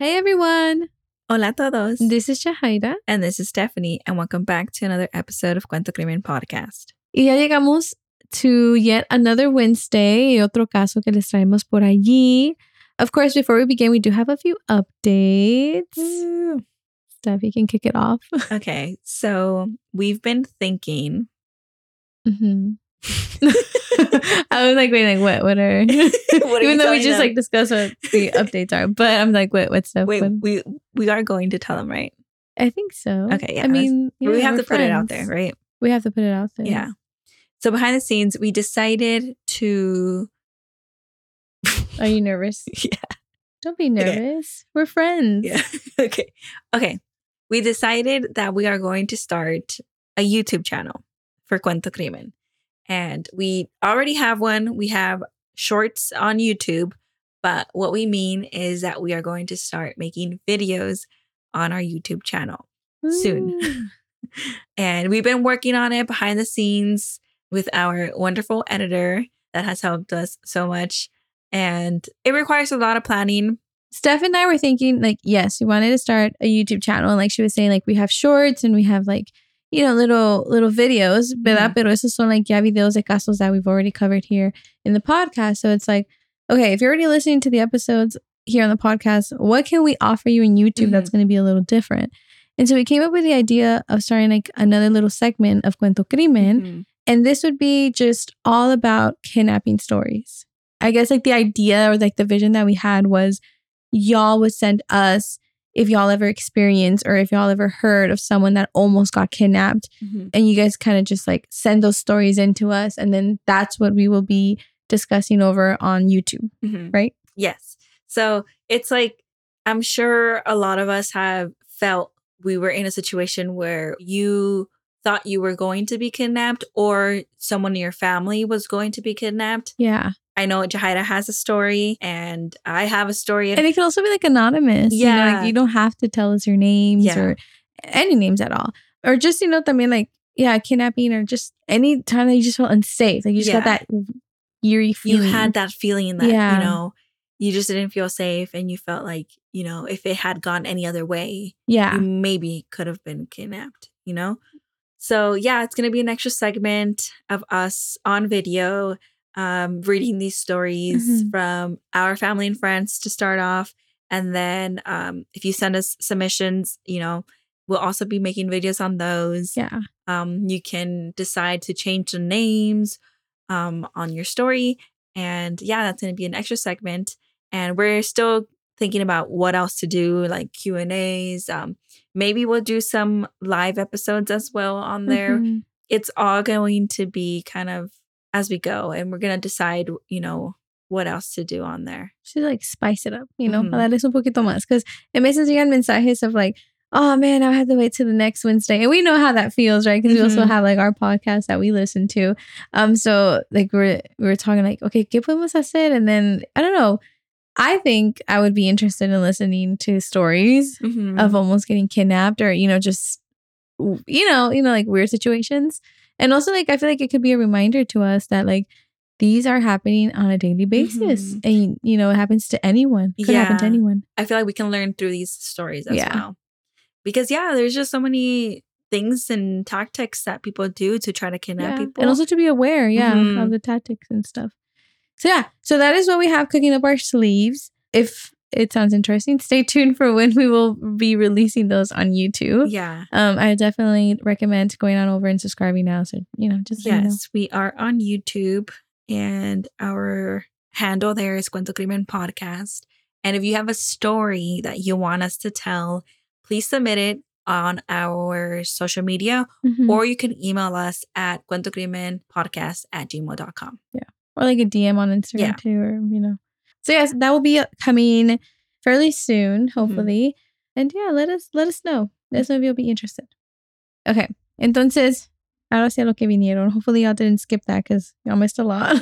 Hey everyone, Hola a todos. this is Shahaira and this is Stephanie, and welcome back to another episode of Cuento Crimen Podcast. y ya llegamos to yet another Wednesday y otro caso que les traemos por allí. Of course, before we begin, we do have a few updates. Steph, you can kick it off. Okay, so we've been thinking. Mhm. I was like, wait, like what? What are? What are Even though we just them? like discussed what the updates are, but I'm like, what? What's stuff? Wait, What- we we are going to tell them, right? I think so. Okay, yeah, I mean, we yeah, have we're to put it out there, right? We have to put it out there. Yeah. So behind the scenes, we decided to. Are you nervous? yeah. Don't be nervous. We're friends. Yeah. okay. Okay. We decided that we are going to start a YouTube channel for Cuento Crimen. And we already have one. We have shorts on YouTube. But what we mean is that we are going to start making videos on our YouTube channel. soon. And we've been working on it behind the scenes with our wonderful editor that has helped us so much. And it requires a lot of planning. Steph and I were thinking, like, yes, we wanted to start a YouTube channel. And like she was saying, like, we have shorts and we have like, you know, little little videos, ¿verdad? Mhm. Pero esos son like ya videos de casos that we've already covered here in the podcast. So it's like, okay, if you're already listening to the episodes here on the podcast, what can we offer you in YouTube that's going to be a little different? And so we came up with the idea of starting like another little segment of Cuento Crimen. Mhm. And this would be just all about kidnapping stories. I guess like the idea or like the vision that we had was y'all would send us if y'all ever experienced or if y'all ever heard of someone that almost got kidnapped Mhm. and you guys kind of just like send those stories into us and then that's what we will be discussing over on YouTube, Mhm. right? Yes. So it's like, I'm sure a lot of us have felt we were in a situation where you thought you were going to be kidnapped or someone in your family was going to be kidnapped. Yeah. I know Jahida has a story and I have a story. And it can also be like anonymous. You know, Yeah. like you don't have to tell us your names Yeah. or any names at all. Or just, you know, I mean, like, yeah, kidnapping or just any time that you just felt unsafe. Like you just got that eerie you had that feeling that, Yeah. you know, you just didn't feel safe and you felt like, you know, if it had gone any other way, Yeah. you maybe could have been kidnapped, you know? So, yeah, it's going to be an extra segment of us on video um, reading these stories Mhm. from our family and friends to start off. And then um, if you send us submissions, you know, we'll also be making videos on those. Yeah. Um, you can decide to change the names um, on your story. And yeah, that's going to be an extra segment. And we're still thinking about what else to do, like Q and A's. Um, maybe we'll do some live episodes as well on there. Mhm. It's all going to be kind of as we go, and we're gonna decide, you know, what else to do on there. Should like spice it up, you know, Mhm. para darles un poquito más. Because it veces llegan mensajes of like, oh man, I have to wait till the next Wednesday. And we know how that feels, right? Because we also Mhm. have like our podcast that we listen to. Um, so like we're we we're talking like, okay, ¿qué podemos hacer? And then I don't know. I think I would be interested in listening to stories Mm-hmm. of almost getting kidnapped or, you know, just you know, you know, like weird situations. And also like I feel like it could be a reminder to us that like these are happening on a daily basis. Mhm. And you know, it happens to anyone. Could happen to anyone. I feel like we can learn through these stories as Yeah. well. Because yeah, there's just so many things and tactics that people do to try to kidnap Yeah. people. And also to be aware, yeah, Mhm. of the tactics and stuff. So yeah, so that is what we have cooking up our sleeves. If it sounds interesting, stay tuned for when we will be releasing those on YouTube. yeah. Um, I definitely recommend going on over and subscribing now. So you know, just so you know. Yes, we are on YouTube and our handle there is Cuento Crimen Podcast. And if you have a story that you want us to tell, please submit it on our social media Mhm. or you can email us at cuentocrimenpodcast at gmail.com. Yeah. Or like a DM on Instagram Yeah. too, or you know. So yes, that will be coming fairly soon, Mm-hmm. hopefully. And yeah, let us let us know. Let us know if you'll be interested. Okay, entonces ahora a lo que vinieron. Hopefully y'all didn't skip that because y'all missed a lot.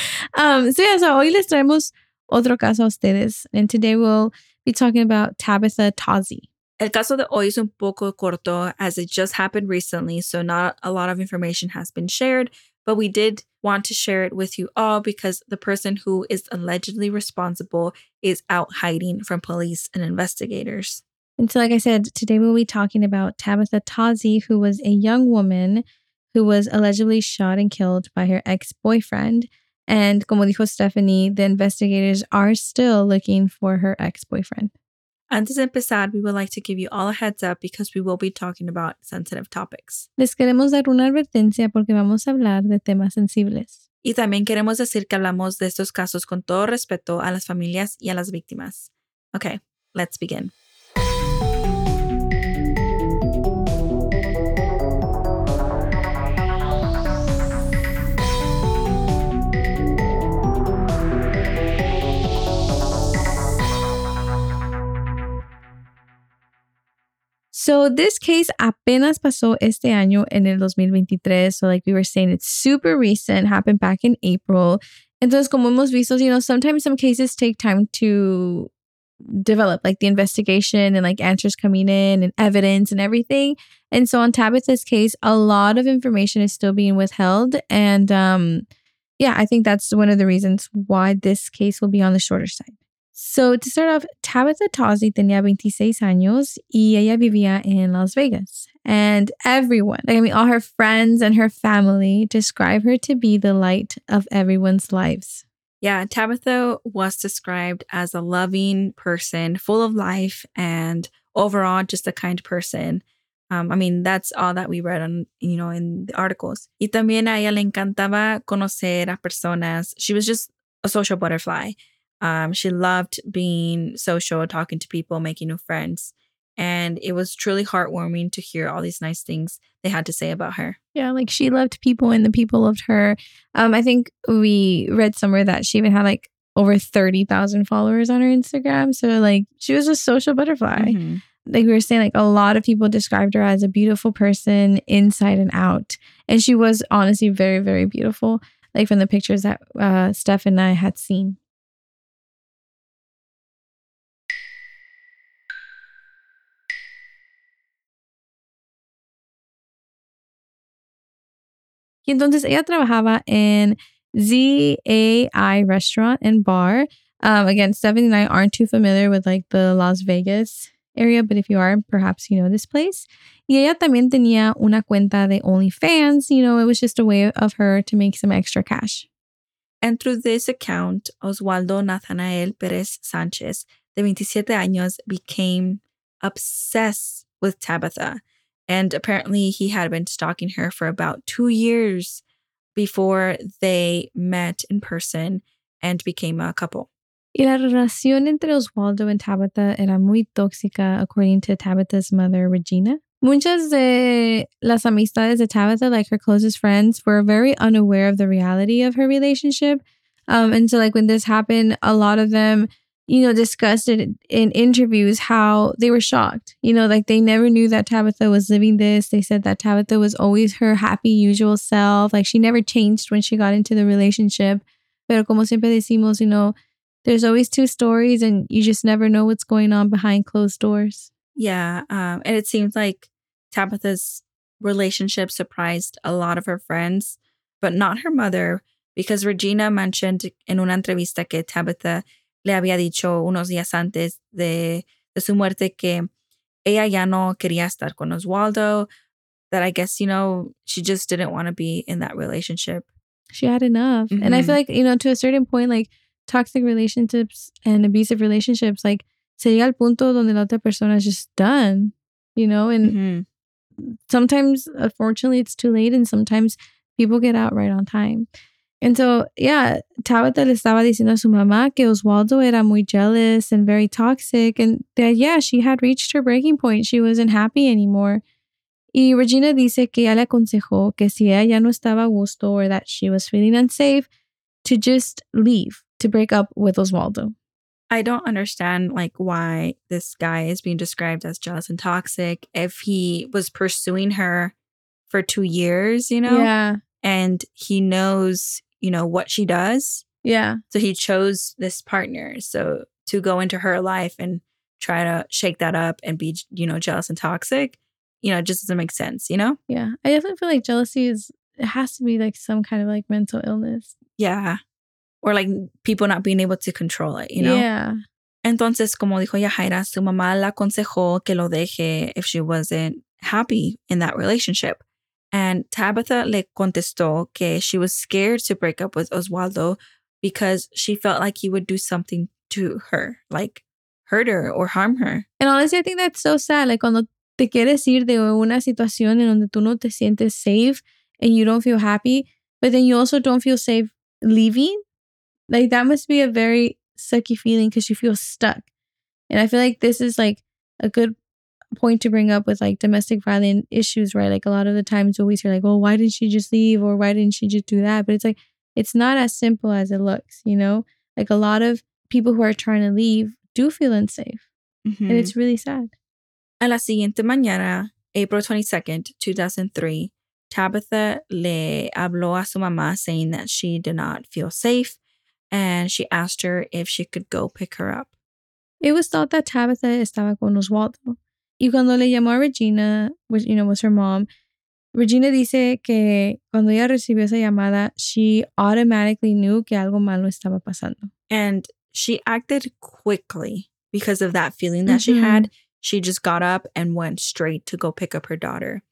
um, so yeah, so hoy les traemos otro caso a ustedes, and today we'll be talking about Tabatha Tozzi. El caso de hoy es un poco corto as it just happened recently, so not a lot of information has been shared, but we did want to share it with you all because the person who is allegedly responsible is out hiding from police and investigators. And so, like I said, today we'll be talking about Tabatha Tozzi, who was a young woman who was allegedly shot and killed by her ex boyfriend. And como dijo Stephanie, the investigators are still looking for her ex boyfriend. Antes de empezar, we would like to give you all a heads up because we will be talking about sensitive topics. Les queremos dar una advertencia porque vamos a hablar de temas sensibles. Y también queremos decir que hablamos de estos casos con todo respeto a las familias y a las víctimas. Okay, let's begin. So this case apenas pasó este año en el 2023. So like we were saying, it's super recent, happened back in April. Entonces, como hemos visto, you know, sometimes some cases take time to develop, like the investigation and like answers coming in and evidence and everything. And so on Tabatha's case, a lot of information is still being withheld. And um, yeah, I think that's one of the reasons why this case will be on the shorter side. So, to start off, Tabatha Tozzi tenía 26 años y ella vivía en Las Vegas. And everyone, I mean, all her friends and her family describe her to be the light of everyone's lives. Yeah, Tabatha was described as a loving person, full of life, and overall just a kind person. Um, I mean, that's all that we read on, you know, in the articles. Y también a ella le encantaba conocer a personas. She was just a social butterfly. Um, she loved being social, talking to people, making new friends. And it was truly heartwarming to hear all these nice things they had to say about her. Yeah, like she loved people and the people loved her. Um, I think we read somewhere that she even had like over 30,000 followers on her Instagram. So, like, she was a social butterfly. Mm-hmm. Like we were saying, like a lot of people described her as a beautiful person inside and out. And she was honestly very, very beautiful, like from the pictures that uh, Steph and I had seen. Y entonces ella trabajaba en ZAI Restaurant and Bar. Um, again, Stephanie and I aren't too familiar with like the Las Vegas area, but if you are, perhaps you know this place. Y ella también tenía una cuenta de OnlyFans. You know, it was just a way of her to make some extra cash. And through this account, Oswaldo Nathanael Perez Sanchez, de 27 años, became obsessed with Tabatha. And apparently, he had been stalking her for about two years before they met in person and became a couple. Y la relación entre Oswaldo and Tabatha era muy tóxica, according to Tabatha's mother, Regina. Muchas de las amistades de Tabatha, like her closest friends, were very unaware of the reality of her relationship. Um, and so, like, when this happened, a lot of them you know, discussed it in interviews how they were shocked. You know, like they never knew that Tabatha was living this. They said that Tabatha was always her happy, usual self. Like she never changed when she got into the relationship. Pero como siempre decimos, you know, there's always two stories and you just never know what's going on behind closed doors. Yeah. Um, and it seems like Tabatha's relationship surprised a lot of her friends, but not her mother, because Regina mentioned in una entrevista que Tabatha le había dicho unos días antes de, de su muerte que ella ya no quería estar con Oswaldo, that I guess, you know, she just didn't want to be in that relationship. She had enough. Mm-hmm. And I feel like, you know, to a certain point, like toxic relationships and abusive relationships, like se llega al punto donde la otra persona is just done, you know? And mm-hmm. sometimes, unfortunately, it's too late. And sometimes people get out right on time. And so, yeah, Tabatha le estaba diciendo a su mamá que Oswaldo era muy jealous and very toxic, and that, yeah, she had reached her breaking point. She wasn't happy anymore. Y Regina dice que ella le aconsejó que si ella ya no estaba a gusto or that she was feeling unsafe, to just leave, to break up with Oswaldo. I don't understand like why this guy is being described as jealous and toxic if he was pursuing her for 2 years, you know? Yeah. And he knows you know, what she does. Yeah. So he chose this partner. So to go into her life and try to shake that up and be, you know, jealous and toxic, you know, it just doesn't make sense, you know? Yeah. I definitely feel like jealousy is it has to be like some kind of like mental illness. Yeah. Or like people not being able to control it, you know? Yeah. Entonces, como dijo Yahaira, su mamá la aconsejó que lo deje if she wasn't happy in that relationship. And Tabatha le contestó que she was scared to break up with Oswaldo because she felt like he would do something to her, like hurt her or harm her. And honestly, I think that's so sad. Like cuando te quieres ir de una situación en donde tú no te sientes safe and you don't feel happy, but then you also don't feel safe leaving. Like that must be a very sucky feeling because you feel stuck. And I feel like this is like a good point to bring up with like domestic violence issues, right? Like a lot of the times always hear like, well, why didn't she just leave or why didn't she just do that? But it's like it's not as simple as it looks, you know? Like a lot of people who are trying to leave do feel unsafe. Mm-hmm. And it's really sad. A la siguiente mañana, April 22nd, 2003, Tabatha le habló a su mamá saying that she did not feel safe and she asked her if she could go pick her up. It was thought that Tabatha estaba con Oswaldo. Y cuando le llamó a Regina, which, you know, was her mom, Regina dice que cuando ella recibió esa llamada, she automatically knew que algo malo estaba pasando. And she acted quickly because of that feeling that she Mhm. had. She just got up and went straight to go pick up her daughter.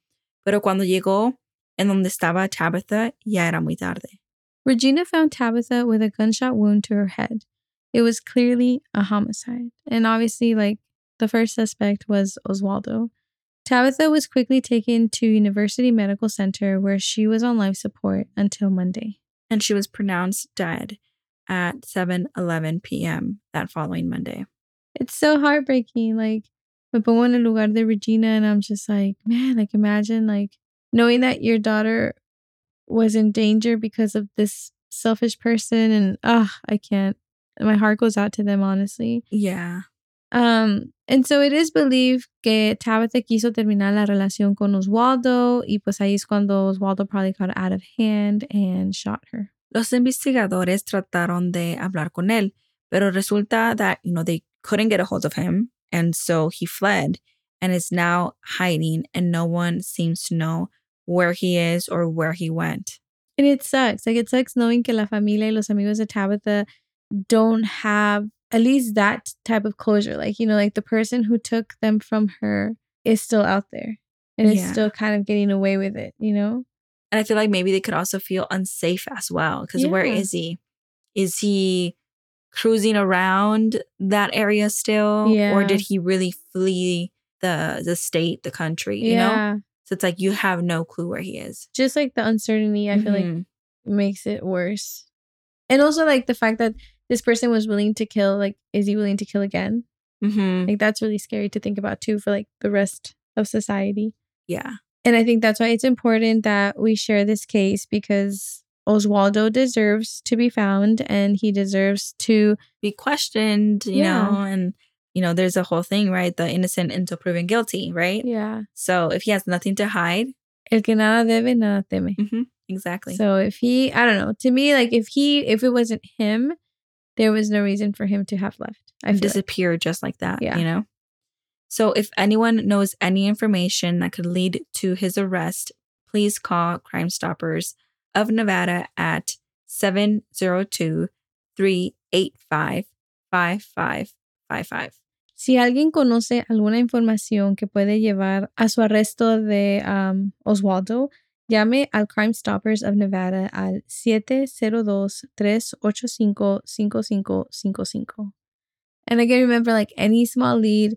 Pero cuando llegó en donde estaba Tabatha, ya era muy tarde. Regina found Tabatha with a gunshot wound to her head. It was clearly a homicide. And obviously, like, the first suspect was Oswaldo. Tabatha was quickly taken to University Medical Center where she was on life support until Monday. And she was pronounced dead at 7:11 p.m. that following Monday. It's so heartbreaking. Like, me pongo en el lugar de Regina and I'm just like, man, like, imagine, like, knowing that your daughter was in danger because of this selfish person. And, ah, I can't. My heart goes out to them, honestly. Yeah. Um, and so it is believed que Tabatha quiso terminar la relación con Oswaldo y pues ahí es cuando Oswaldo probably got out of hand and shot her. Los investigadores trataron de hablar con él, pero resulta that, you know, they couldn't get a hold of him. And so he fled and is now hiding, and no one seems to know where he is or where he went. And it sucks. Like it sucks knowing que la familia y los amigos de Tabatha don't have at least that type of closure. Like, you know, like the person who took them from her is still out there and is still kind of getting away with it, you know? And I feel like maybe they could also feel unsafe as well. Because where Yeah. is he? Is he cruising around that area still? Or did he really flee the the state, the country? You know? So it's like you have no clue where he is. Just like the uncertainty, I feel like Mhm. makes it worse. And also like the fact that this person was willing to kill, like, is he willing to kill again? Mhm. Like that's really scary to think about too for like the rest of society. Yeah. And I think that's why it's important that we share this case because Oswaldo deserves to be found and he deserves to Be questioned, you Yeah. know, and you know, there's a whole thing, right? The innocent until proven guilty, right? yeah. So if he has nothing to hide, El que nada debe, nada teme. mhm, exactly. So if he, I don't know, to me, like if he, if it wasn't him, there was no reason for him to have left. I feel like. disappear just like that, Yeah. you know? So if anyone knows any information that could lead to his arrest, please call Crime Stoppers of Nevada at 702 385 5555. Si alguien conoce alguna información que puede llevar a su arresto de um, Oswaldo, llame al Crime Stoppers of Nevada al 702-385-5555. And again, remember, like any small lead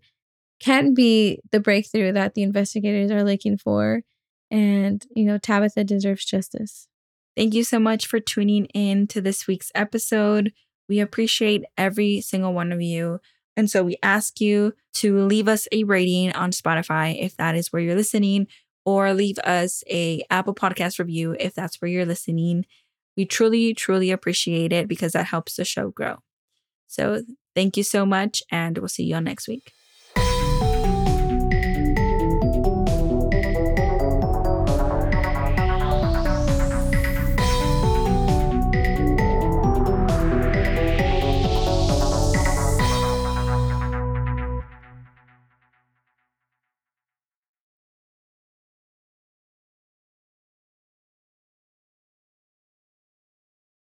can be the breakthrough that the investigators are looking for. And, you know, Tabatha deserves justice. Thank you so much for tuning in to this week's episode. We appreciate every single one of you. And so we ask you to leave us a rating on Spotify if that is where you're listening, or leave us a Apple Podcast review if that's where you're listening. We truly, truly appreciate it because that helps the show grow. So thank you so much, and we'll see you all next week.